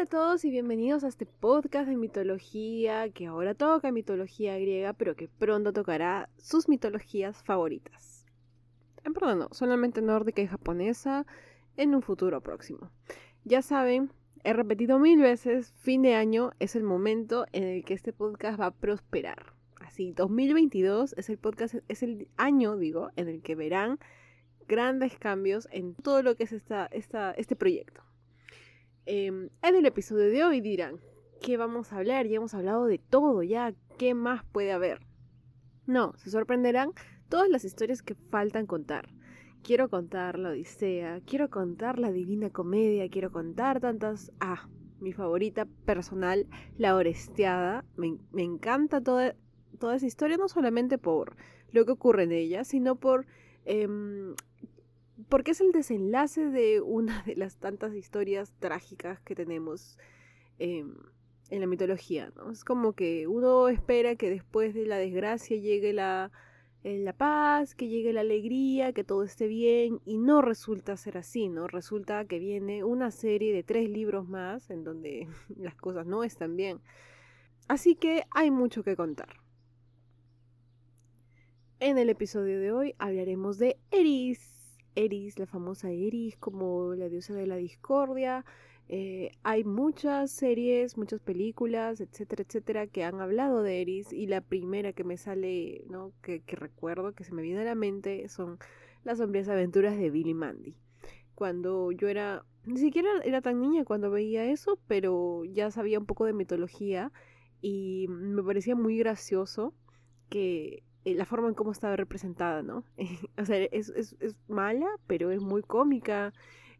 Hola a todos y bienvenidos a este podcast de mitología que ahora toca mitología griega, pero que pronto tocará sus mitologías favoritas. En perdón, no, solamente nórdica y japonesa en un futuro próximo. Ya saben, he repetido mil veces, fin de año es el momento en el que este podcast va a prosperar. Así, 2022 es el podcast, es el año, digo, en el que verán grandes cambios en todo lo que es esta, esta, este proyecto. Em, en el episodio de hoy dirán, ¿qué vamos a hablar? Ya hemos hablado de todo, ya, ¿qué más puede haber? No, se sorprenderán todas las historias que faltan contar. Quiero contar la Odisea, quiero contar la Divina Comedia, quiero contar tantas... Ah, mi favorita personal, la Oresteada. Me, encanta toda, toda esa historia, no solamente por lo que ocurre en ella, sino por em, porque es el desenlace de una de las tantas historias trágicas que tenemos em, en la mitología, ¿no? Es como que uno espera que después de la desgracia llegue la, eh, la paz, que llegue la alegría, que todo esté bien, y no resulta ser así, ¿no? Resulta que viene una serie de tres libros más en donde las cosas no están bien. Así que hay mucho que contar. En el episodio de hoy hablaremos de Eris, Eris, la famosa Eris, como la diosa de la discordia. Eh, hay muchas series, muchas películas, etcétera, etcétera, que han hablado de Eris y la primera que me sale, ¿no? Que, recuerdo, que se me viene a la mente, son las sombrías aventuras de Billy Mandy. Cuando yo era, ni siquiera era tan niña cuando veía eso, pero ya sabía un poco de mitología y me parecía muy gracioso que la forma en cómo estaba representada, ¿no? o sea, es, es, es, mala, pero es muy cómica,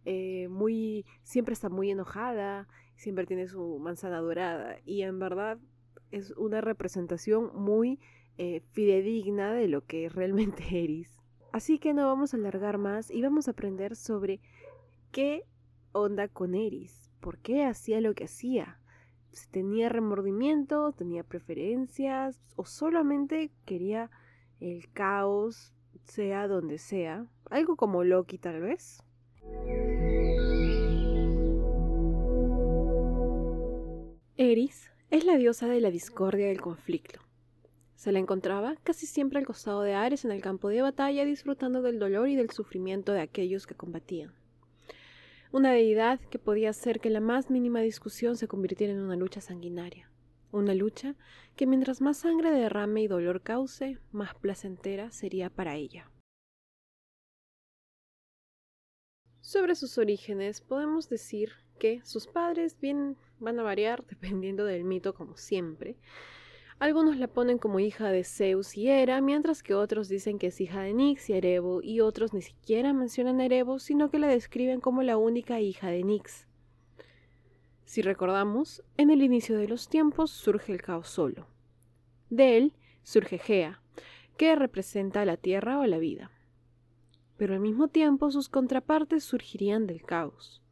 eh, muy, siempre está muy enojada, siempre tiene su manzana dorada y en verdad es una representación muy eh, fidedigna de lo que realmente Eris. Así que no vamos a alargar más y vamos a aprender sobre qué onda con Eris, por qué hacía lo que hacía, si tenía remordimiento, tenía preferencias o solamente quería el caos, sea donde sea. Algo como Loki tal vez. Eris es la diosa de la discordia y del conflicto. Se la encontraba casi siempre al costado de Ares en el campo de batalla disfrutando del dolor y del sufrimiento de aquellos que combatían una deidad que podía hacer que la más mínima discusión se convirtiera en una lucha sanguinaria, una lucha que mientras más sangre derrame y dolor cause, más placentera sería para ella. Sobre sus orígenes podemos decir que sus padres bien van a variar dependiendo del mito como siempre, algunos la ponen como hija de Zeus y Hera, mientras que otros dicen que es hija de Nix y Erebo, y otros ni siquiera mencionan Erebo, sino que la describen como la única hija de Nix. Si recordamos, en el inicio de los tiempos surge el caos solo. De él surge Gea, que representa la tierra o la vida. Pero al mismo tiempo sus contrapartes surgirían del caos.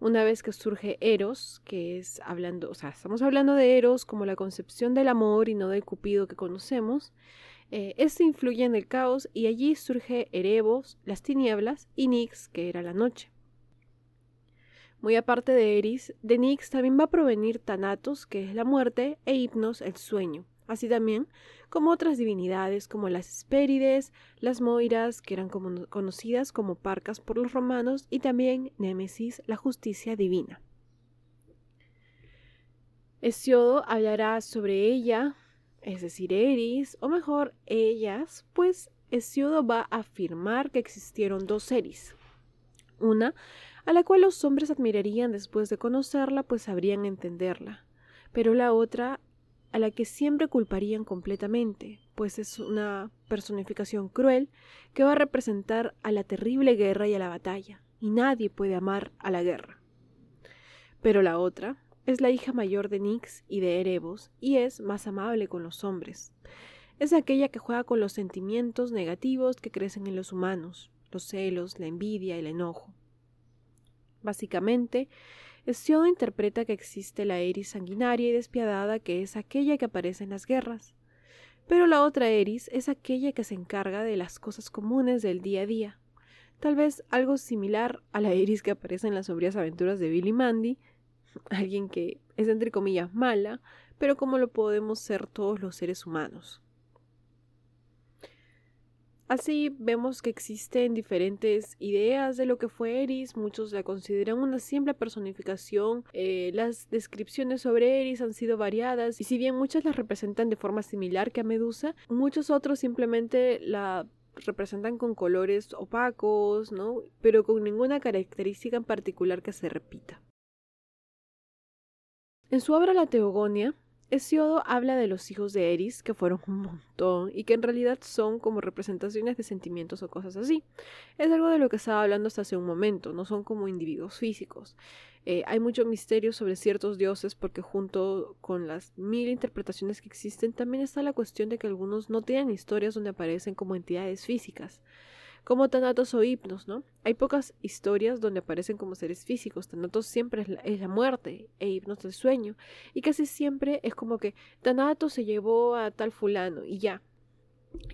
Una vez que surge Eros, que es hablando, o sea, estamos hablando de Eros como la concepción del amor y no del cupido que conocemos, eh, este influye en el caos y allí surge Erebos, las tinieblas, y Nix, que era la noche. Muy aparte de Eris, de Nix también va a provenir Thanatos, que es la muerte, e Hipnos, el sueño así también como otras divinidades como las Hespérides, las Moiras, que eran conocidas como Parcas por los romanos, y también Némesis, la justicia divina. Hesiodo hablará sobre ella, es decir, Eris, o mejor, ellas, pues Hesiodo va a afirmar que existieron dos Eris. Una, a la cual los hombres admirarían después de conocerla, pues sabrían entenderla, pero la otra a la que siempre culparían completamente, pues es una personificación cruel que va a representar a la terrible guerra y a la batalla, y nadie puede amar a la guerra. Pero la otra es la hija mayor de Nix y de Erebos, y es más amable con los hombres. Es aquella que juega con los sentimientos negativos que crecen en los humanos, los celos, la envidia, el enojo. Básicamente, Hesiodo interpreta que existe la Eris sanguinaria y despiadada que es aquella que aparece en las guerras, pero la otra Eris es aquella que se encarga de las cosas comunes del día a día, tal vez algo similar a la Eris que aparece en las sombrías aventuras de Billy Mandy, alguien que es entre comillas mala, pero como lo podemos ser todos los seres humanos. Así vemos que existen diferentes ideas de lo que fue Eris, muchos la consideran una simple personificación, eh, las descripciones sobre Eris han sido variadas y si bien muchas la representan de forma similar que a Medusa, muchos otros simplemente la representan con colores opacos, ¿no? Pero con ninguna característica en particular que se repita. En su obra La Teogonia, Hesiodo habla de los hijos de Eris, que fueron un montón, y que en realidad son como representaciones de sentimientos o cosas así. Es algo de lo que estaba hablando hasta hace un momento, no son como individuos físicos. Eh, hay mucho misterio sobre ciertos dioses porque junto con las mil interpretaciones que existen también está la cuestión de que algunos no tienen historias donde aparecen como entidades físicas como Tanatos o Hipnos, ¿no? Hay pocas historias donde aparecen como seres físicos. Tanatos siempre es la, muerte e Hipnos el sueño. Y casi siempre es como que Tanatos se llevó a tal fulano y ya.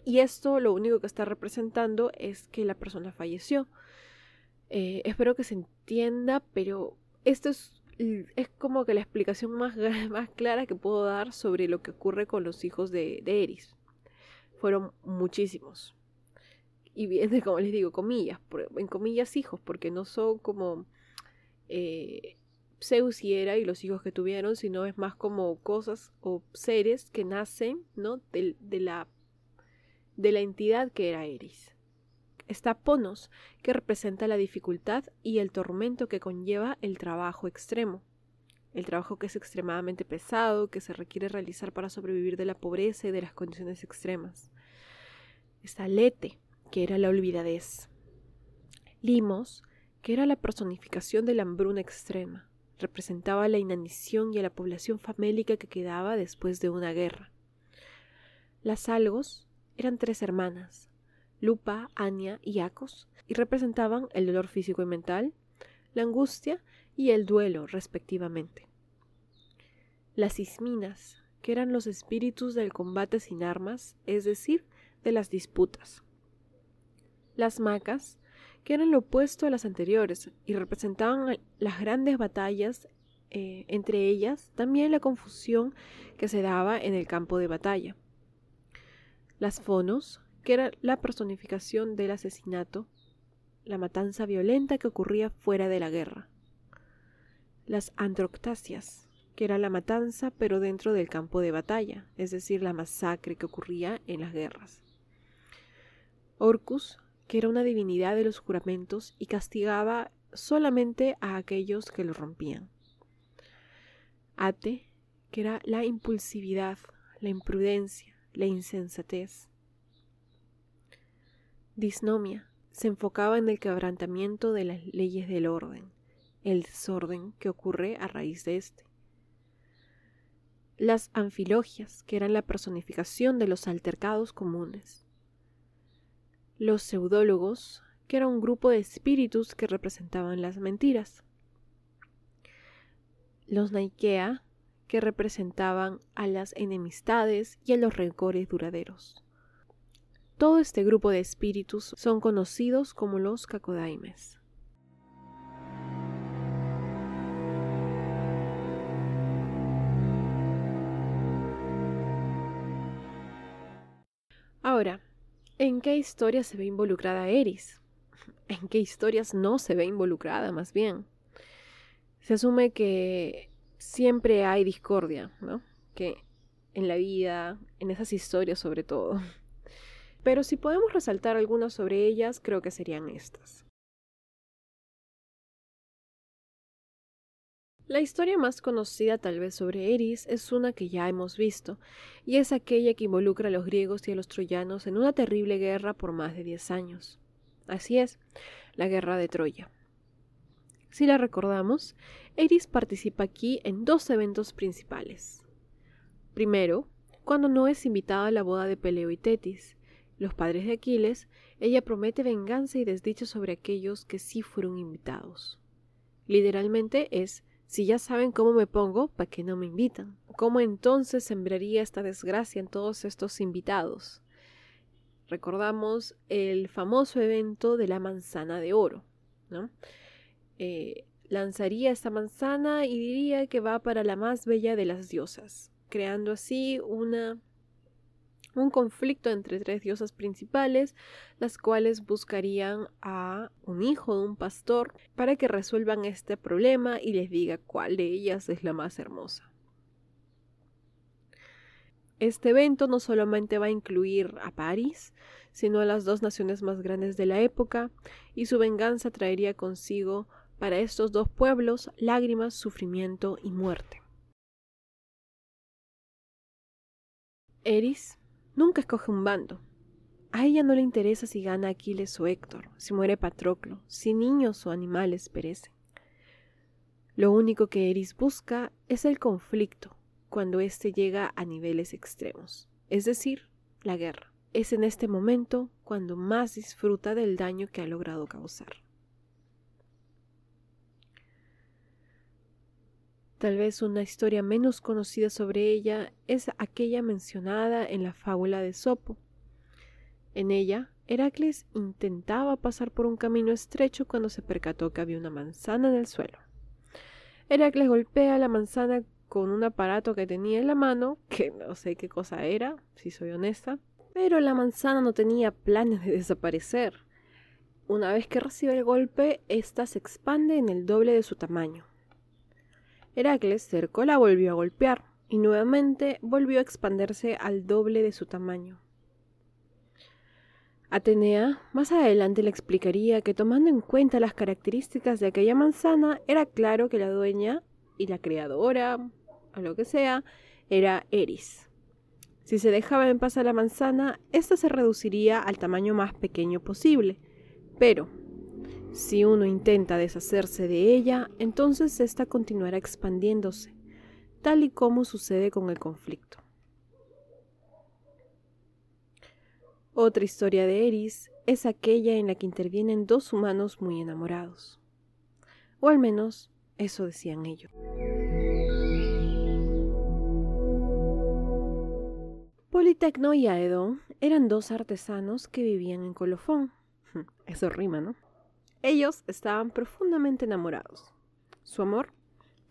Y esto lo único que está representando es que la persona falleció. Eh, espero que se entienda, pero esto es, es como que la explicación más, más clara que puedo dar sobre lo que ocurre con los hijos de, de Eris. Fueron muchísimos y viene, como les digo, comillas, en comillas hijos, porque no son como eh, Zeus y Hera y los hijos que tuvieron, sino es más como cosas o seres que nacen, ¿no? De, de la, de la entidad que era Eris. Está Ponos, que representa la dificultad y el tormento que conlleva el trabajo extremo. El trabajo que es extremadamente pesado, que se requiere realizar para sobrevivir de la pobreza y de las condiciones extremas. Está Lete, que era la olvidadez. Limos, que era la personificación de la hambruna extrema, representaba la inanición y a la población famélica que quedaba después de una guerra. Las algos eran tres hermanas, Lupa, Ania y Acos, y representaban el dolor físico y mental, la angustia y el duelo, respectivamente. Las isminas, que eran los espíritus del combate sin armas, es decir, de las disputas las macas, que eran lo opuesto a las anteriores y representaban las grandes batallas, eh, entre ellas también la confusión que se daba en el campo de batalla. Las fonos, que era la personificación del asesinato, la matanza violenta que ocurría fuera de la guerra. Las androctasias, que era la matanza pero dentro del campo de batalla, es decir, la masacre que ocurría en las guerras. Orcus, que era una divinidad de los juramentos y castigaba solamente a aquellos que lo rompían. Ate, que era la impulsividad, la imprudencia, la insensatez. Disnomia se enfocaba en el quebrantamiento de las leyes del orden, el desorden que ocurre a raíz de éste. Las anfilogias, que eran la personificación de los altercados comunes los pseudólogos, que era un grupo de espíritus que representaban las mentiras, los Naikea, que representaban a las enemistades y a los rencores duraderos. Todo este grupo de espíritus son conocidos como los Kakodaimes. Ahora, ¿En qué historias se ve involucrada Eris? ¿En qué historias no se ve involucrada, más bien? Se asume que siempre hay discordia, ¿no? Que en la vida, en esas historias sobre todo. Pero si podemos resaltar algunas sobre ellas, creo que serían estas. La historia más conocida tal vez sobre Eris es una que ya hemos visto, y es aquella que involucra a los griegos y a los troyanos en una terrible guerra por más de diez años. Así es, la guerra de Troya. Si la recordamos, Eris participa aquí en dos eventos principales. Primero, cuando no es invitada a la boda de Peleo y Tetis, los padres de Aquiles, ella promete venganza y desdicha sobre aquellos que sí fueron invitados. Literalmente es si ya saben cómo me pongo, ¿para qué no me invitan? ¿Cómo entonces sembraría esta desgracia en todos estos invitados? Recordamos el famoso evento de la manzana de oro. ¿no? Eh, lanzaría esta manzana y diría que va para la más bella de las diosas, creando así una un conflicto entre tres diosas principales, las cuales buscarían a un hijo de un pastor para que resuelvan este problema y les diga cuál de ellas es la más hermosa. Este evento no solamente va a incluir a París, sino a las dos naciones más grandes de la época, y su venganza traería consigo para estos dos pueblos lágrimas, sufrimiento y muerte. Eris nunca escoge un bando. A ella no le interesa si gana Aquiles o Héctor, si muere Patroclo, si niños o animales perecen. Lo único que Eris busca es el conflicto, cuando éste llega a niveles extremos, es decir, la guerra. Es en este momento cuando más disfruta del daño que ha logrado causar. Tal vez una historia menos conocida sobre ella es aquella mencionada en la fábula de Sopo. En ella, Heracles intentaba pasar por un camino estrecho cuando se percató que había una manzana en el suelo. Heracles golpea la manzana con un aparato que tenía en la mano, que no sé qué cosa era, si soy honesta, pero la manzana no tenía planes de desaparecer. Una vez que recibe el golpe, ésta se expande en el doble de su tamaño. Heracles cercó la volvió a golpear, y nuevamente volvió a expandirse al doble de su tamaño. Atenea más adelante le explicaría que tomando en cuenta las características de aquella manzana, era claro que la dueña y la creadora, o lo que sea, era Eris. Si se dejaba en paz a la manzana, ésta se reduciría al tamaño más pequeño posible. Pero, si uno intenta deshacerse de ella, entonces ésta continuará expandiéndose, tal y como sucede con el conflicto. Otra historia de Eris es aquella en la que intervienen dos humanos muy enamorados. O al menos eso decían ellos. Politecno y Aedon eran dos artesanos que vivían en Colofón. Eso rima, ¿no? Ellos estaban profundamente enamorados. Su amor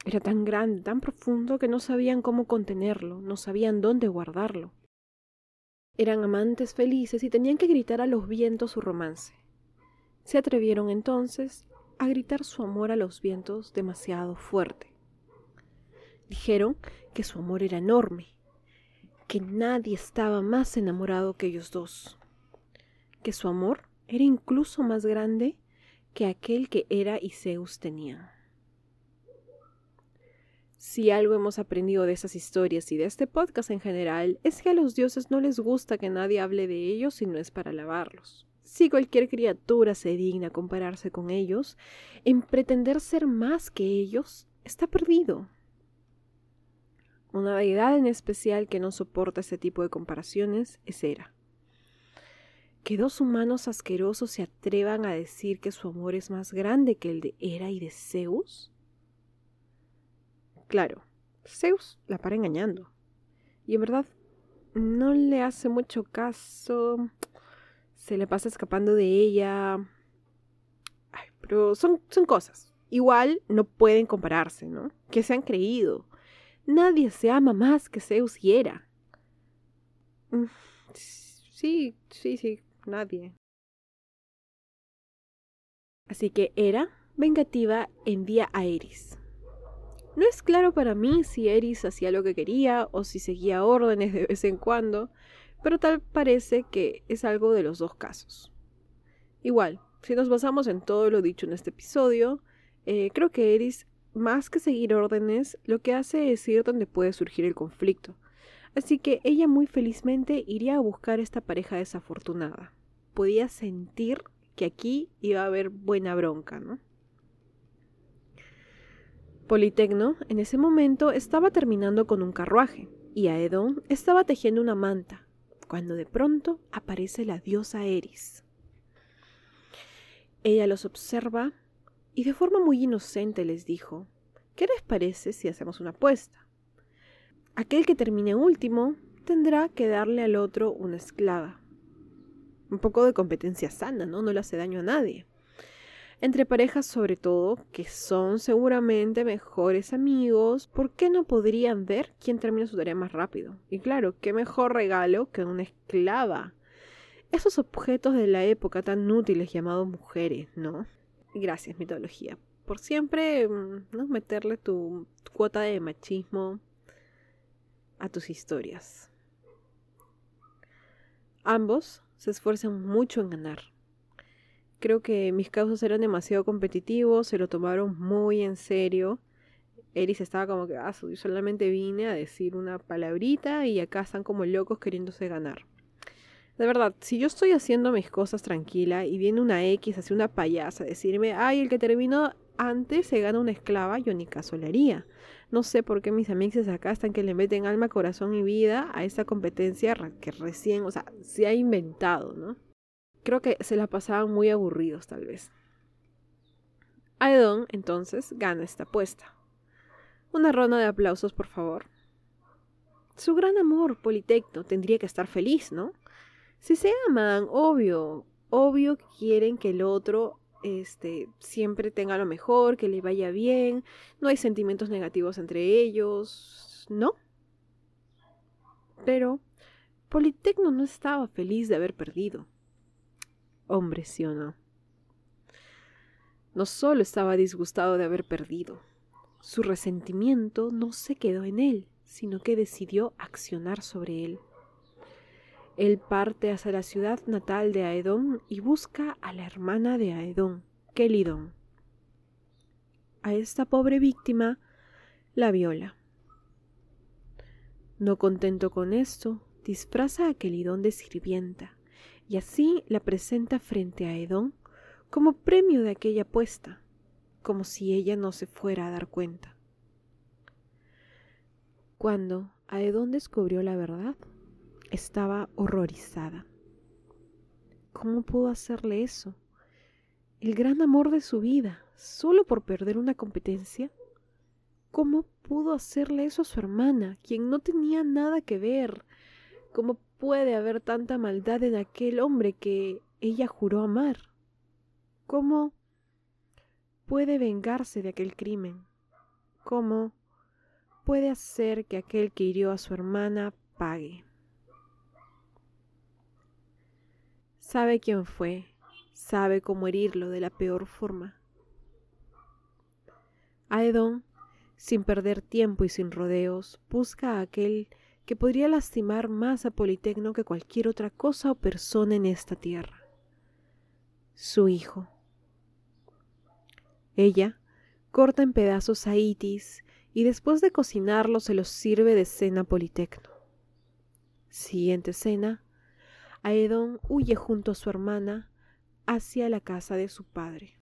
era tan grande, tan profundo, que no sabían cómo contenerlo, no sabían dónde guardarlo. Eran amantes felices y tenían que gritar a los vientos su romance. Se atrevieron entonces a gritar su amor a los vientos demasiado fuerte. Dijeron que su amor era enorme, que nadie estaba más enamorado que ellos dos, que su amor era incluso más grande que aquel que Hera y Zeus tenían. Si algo hemos aprendido de esas historias y de este podcast en general, es que a los dioses no les gusta que nadie hable de ellos si no es para alabarlos. Si cualquier criatura se digna compararse con ellos, en pretender ser más que ellos, está perdido. Una deidad en especial que no soporta este tipo de comparaciones es Hera. Que dos humanos asquerosos se atrevan a decir que su amor es más grande que el de Hera y de Zeus. Claro, Zeus la para engañando. Y en verdad, no le hace mucho caso. Se le pasa escapando de ella. Ay, pero son, son cosas. Igual no pueden compararse, ¿no? Que se han creído. Nadie se ama más que Zeus y Hera. Mm, sí, sí, sí, nadie. Así que Hera, vengativa, envía a Eris. No es claro para mí si Eris hacía lo que quería o si seguía órdenes de vez en cuando, pero tal parece que es algo de los dos casos. Igual, si nos basamos en todo lo dicho en este episodio, eh, creo que Eris más que seguir órdenes, lo que hace es ir donde puede surgir el conflicto. Así que ella muy felizmente iría a buscar esta pareja desafortunada. Podía sentir que aquí iba a haber buena bronca, ¿no? Politecno en ese momento estaba terminando con un carruaje y Aedon estaba tejiendo una manta, cuando de pronto aparece la diosa Eris. Ella los observa y de forma muy inocente les dijo, ¿qué les parece si hacemos una apuesta? Aquel que termine último tendrá que darle al otro una esclava. Un poco de competencia sana, ¿no? No le hace daño a nadie. Entre parejas sobre todo, que son seguramente mejores amigos, ¿por qué no podrían ver quién termina su tarea más rápido? Y claro, qué mejor regalo que una esclava. Esos objetos de la época tan útiles llamados mujeres, ¿no? Gracias, mitología. Por siempre, mm, ¿no? Meterle tu cuota de machismo a tus historias. Ambos se esfuerzan mucho en ganar. Creo que mis causas eran demasiado competitivos, se lo tomaron muy en serio. Eris estaba como que, ah, solamente vine a decir una palabrita y acá están como locos queriéndose ganar. De verdad, si yo estoy haciendo mis cosas tranquila y viene una X hacia una payasa decirme, ay, el que terminó antes se gana una esclava, yo ni caso le haría. No sé por qué mis amigos acá están que le meten alma, corazón y vida a esta competencia que recién, o sea, se ha inventado, ¿no? Creo que se la pasaban muy aburridos, tal vez. Aedon, entonces, gana esta apuesta. Una ronda de aplausos, por favor. Su gran amor, Politecno, tendría que estar feliz, ¿no? Si se aman, obvio, obvio que quieren que el otro este, siempre tenga lo mejor, que le vaya bien, no hay sentimientos negativos entre ellos, ¿no? Pero Politecno no estaba feliz de haber perdido. Hombre, sí o no. No solo estaba disgustado de haber perdido, su resentimiento no se quedó en él, sino que decidió accionar sobre él. Él parte hacia la ciudad natal de Aedón y busca a la hermana de Aedón, Kelidón. A esta pobre víctima la viola. No contento con esto, disfraza a Kelidón de sirvienta y así la presenta frente a Aedón como premio de aquella apuesta, como si ella no se fuera a dar cuenta. Cuando Aedón descubrió la verdad, estaba horrorizada. ¿Cómo pudo hacerle eso? El gran amor de su vida, solo por perder una competencia. ¿Cómo pudo hacerle eso a su hermana, quien no tenía nada que ver? ¿Cómo puede haber tanta maldad en aquel hombre que ella juró amar? ¿Cómo puede vengarse de aquel crimen? ¿Cómo puede hacer que aquel que hirió a su hermana pague? Sabe quién fue, sabe cómo herirlo de la peor forma. Aedon, sin perder tiempo y sin rodeos, busca a aquel que podría lastimar más a Politecno que cualquier otra cosa o persona en esta tierra. Su hijo. Ella corta en pedazos a Itis y después de cocinarlo se los sirve de cena Politecno. Siguiente cena, Aedón huye junto a su hermana hacia la casa de su padre.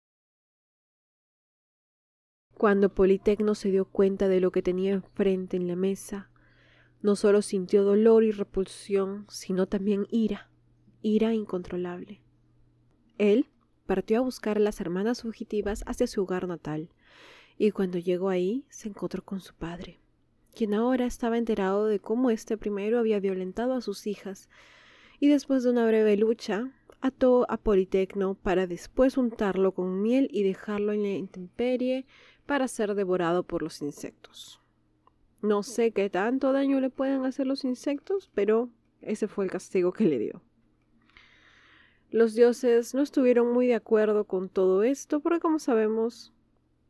Cuando Politecno se dio cuenta de lo que tenía enfrente en la mesa, no solo sintió dolor y repulsión, sino también ira, ira incontrolable. Él partió a buscar a las hermanas fugitivas hacia su hogar natal, y cuando llegó ahí se encontró con su padre, quien ahora estaba enterado de cómo este primero había violentado a sus hijas y después de una breve lucha ató a Politecno para después untarlo con miel y dejarlo en la intemperie para ser devorado por los insectos. No sé qué tanto daño le pueden hacer los insectos, pero ese fue el castigo que le dio. Los dioses no estuvieron muy de acuerdo con todo esto porque como sabemos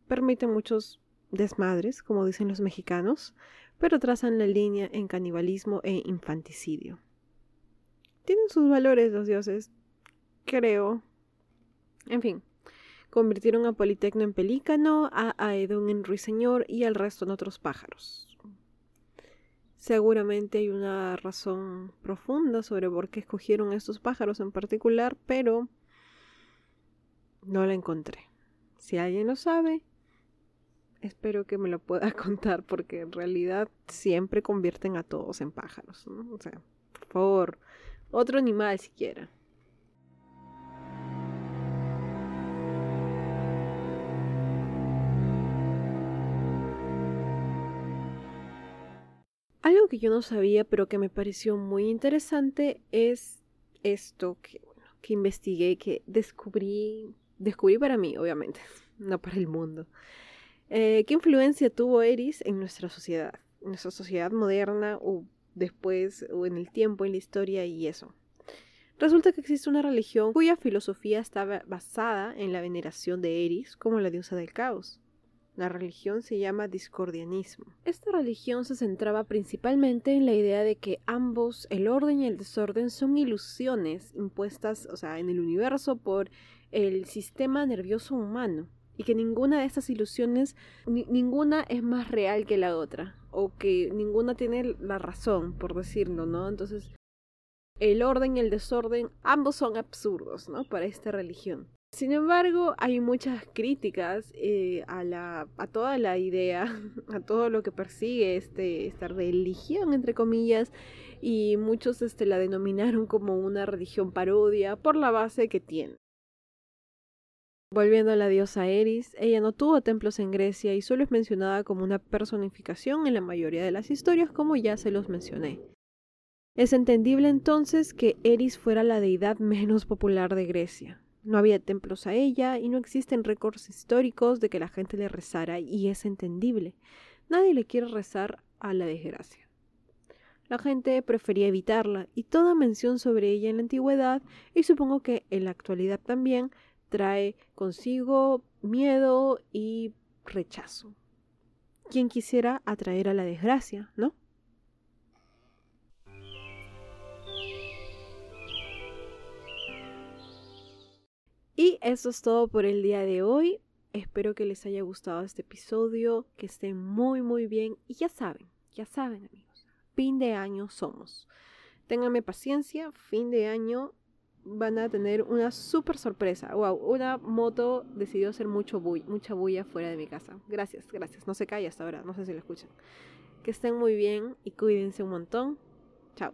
permiten muchos desmadres, como dicen los mexicanos, pero trazan la línea en canibalismo e infanticidio tienen sus valores los dioses, creo. En fin, convirtieron a Politecno en pelícano, a Aedon en ruiseñor y al resto en otros pájaros. Seguramente hay una razón profunda sobre por qué escogieron estos pájaros en particular, pero no la encontré. Si alguien lo sabe, espero que me lo pueda contar porque en realidad siempre convierten a todos en pájaros. O sea, favor, otro animal siquiera. Algo que yo no sabía pero que me pareció muy interesante es esto que, que investigué, que descubrí descubrí para mí, obviamente, no para el mundo. Eh, ¿Qué influencia tuvo Eris en nuestra sociedad? En nuestra sociedad moderna o después o en el tiempo, en la historia y eso. Resulta que existe una religión cuya filosofía estaba basada en la veneración de Eris como la diosa del caos. La religión se llama discordianismo. Esta religión se centraba principalmente en la idea de que ambos, el orden y el desorden, son ilusiones impuestas, o sea, en el universo por el sistema nervioso humano y que ninguna de estas ilusiones, ninguna es más real que la otra, o que ninguna tiene la razón, por decirlo, ¿no? Entonces, el orden y el desorden, ambos son absurdos, ¿no? Para esta religión. Sin embargo, hay muchas críticas eh, a, la, a toda la idea, a todo lo que persigue este, esta religión, entre comillas, y muchos este, la denominaron como una religión parodia por la base que tiene. Volviendo a la diosa Eris, ella no tuvo templos en Grecia y solo es mencionada como una personificación en la mayoría de las historias, como ya se los mencioné. Es entendible entonces que Eris fuera la deidad menos popular de Grecia. No había templos a ella y no existen récords históricos de que la gente le rezara y es entendible. Nadie le quiere rezar a la desgracia. La gente prefería evitarla y toda mención sobre ella en la antigüedad y supongo que en la actualidad también trae consigo miedo y rechazo. Quien quisiera atraer a la desgracia, ¿no? Y eso es todo por el día de hoy. Espero que les haya gustado este episodio, que estén muy muy bien y ya saben, ya saben amigos, fin de año somos. Ténganme paciencia, fin de año van a tener una super sorpresa. Wow, una moto decidió hacer mucho mucha bulla fuera de mi casa. Gracias, gracias. No se calla hasta ahora, no sé si lo escuchan. Que estén muy bien y cuídense un montón. Chao.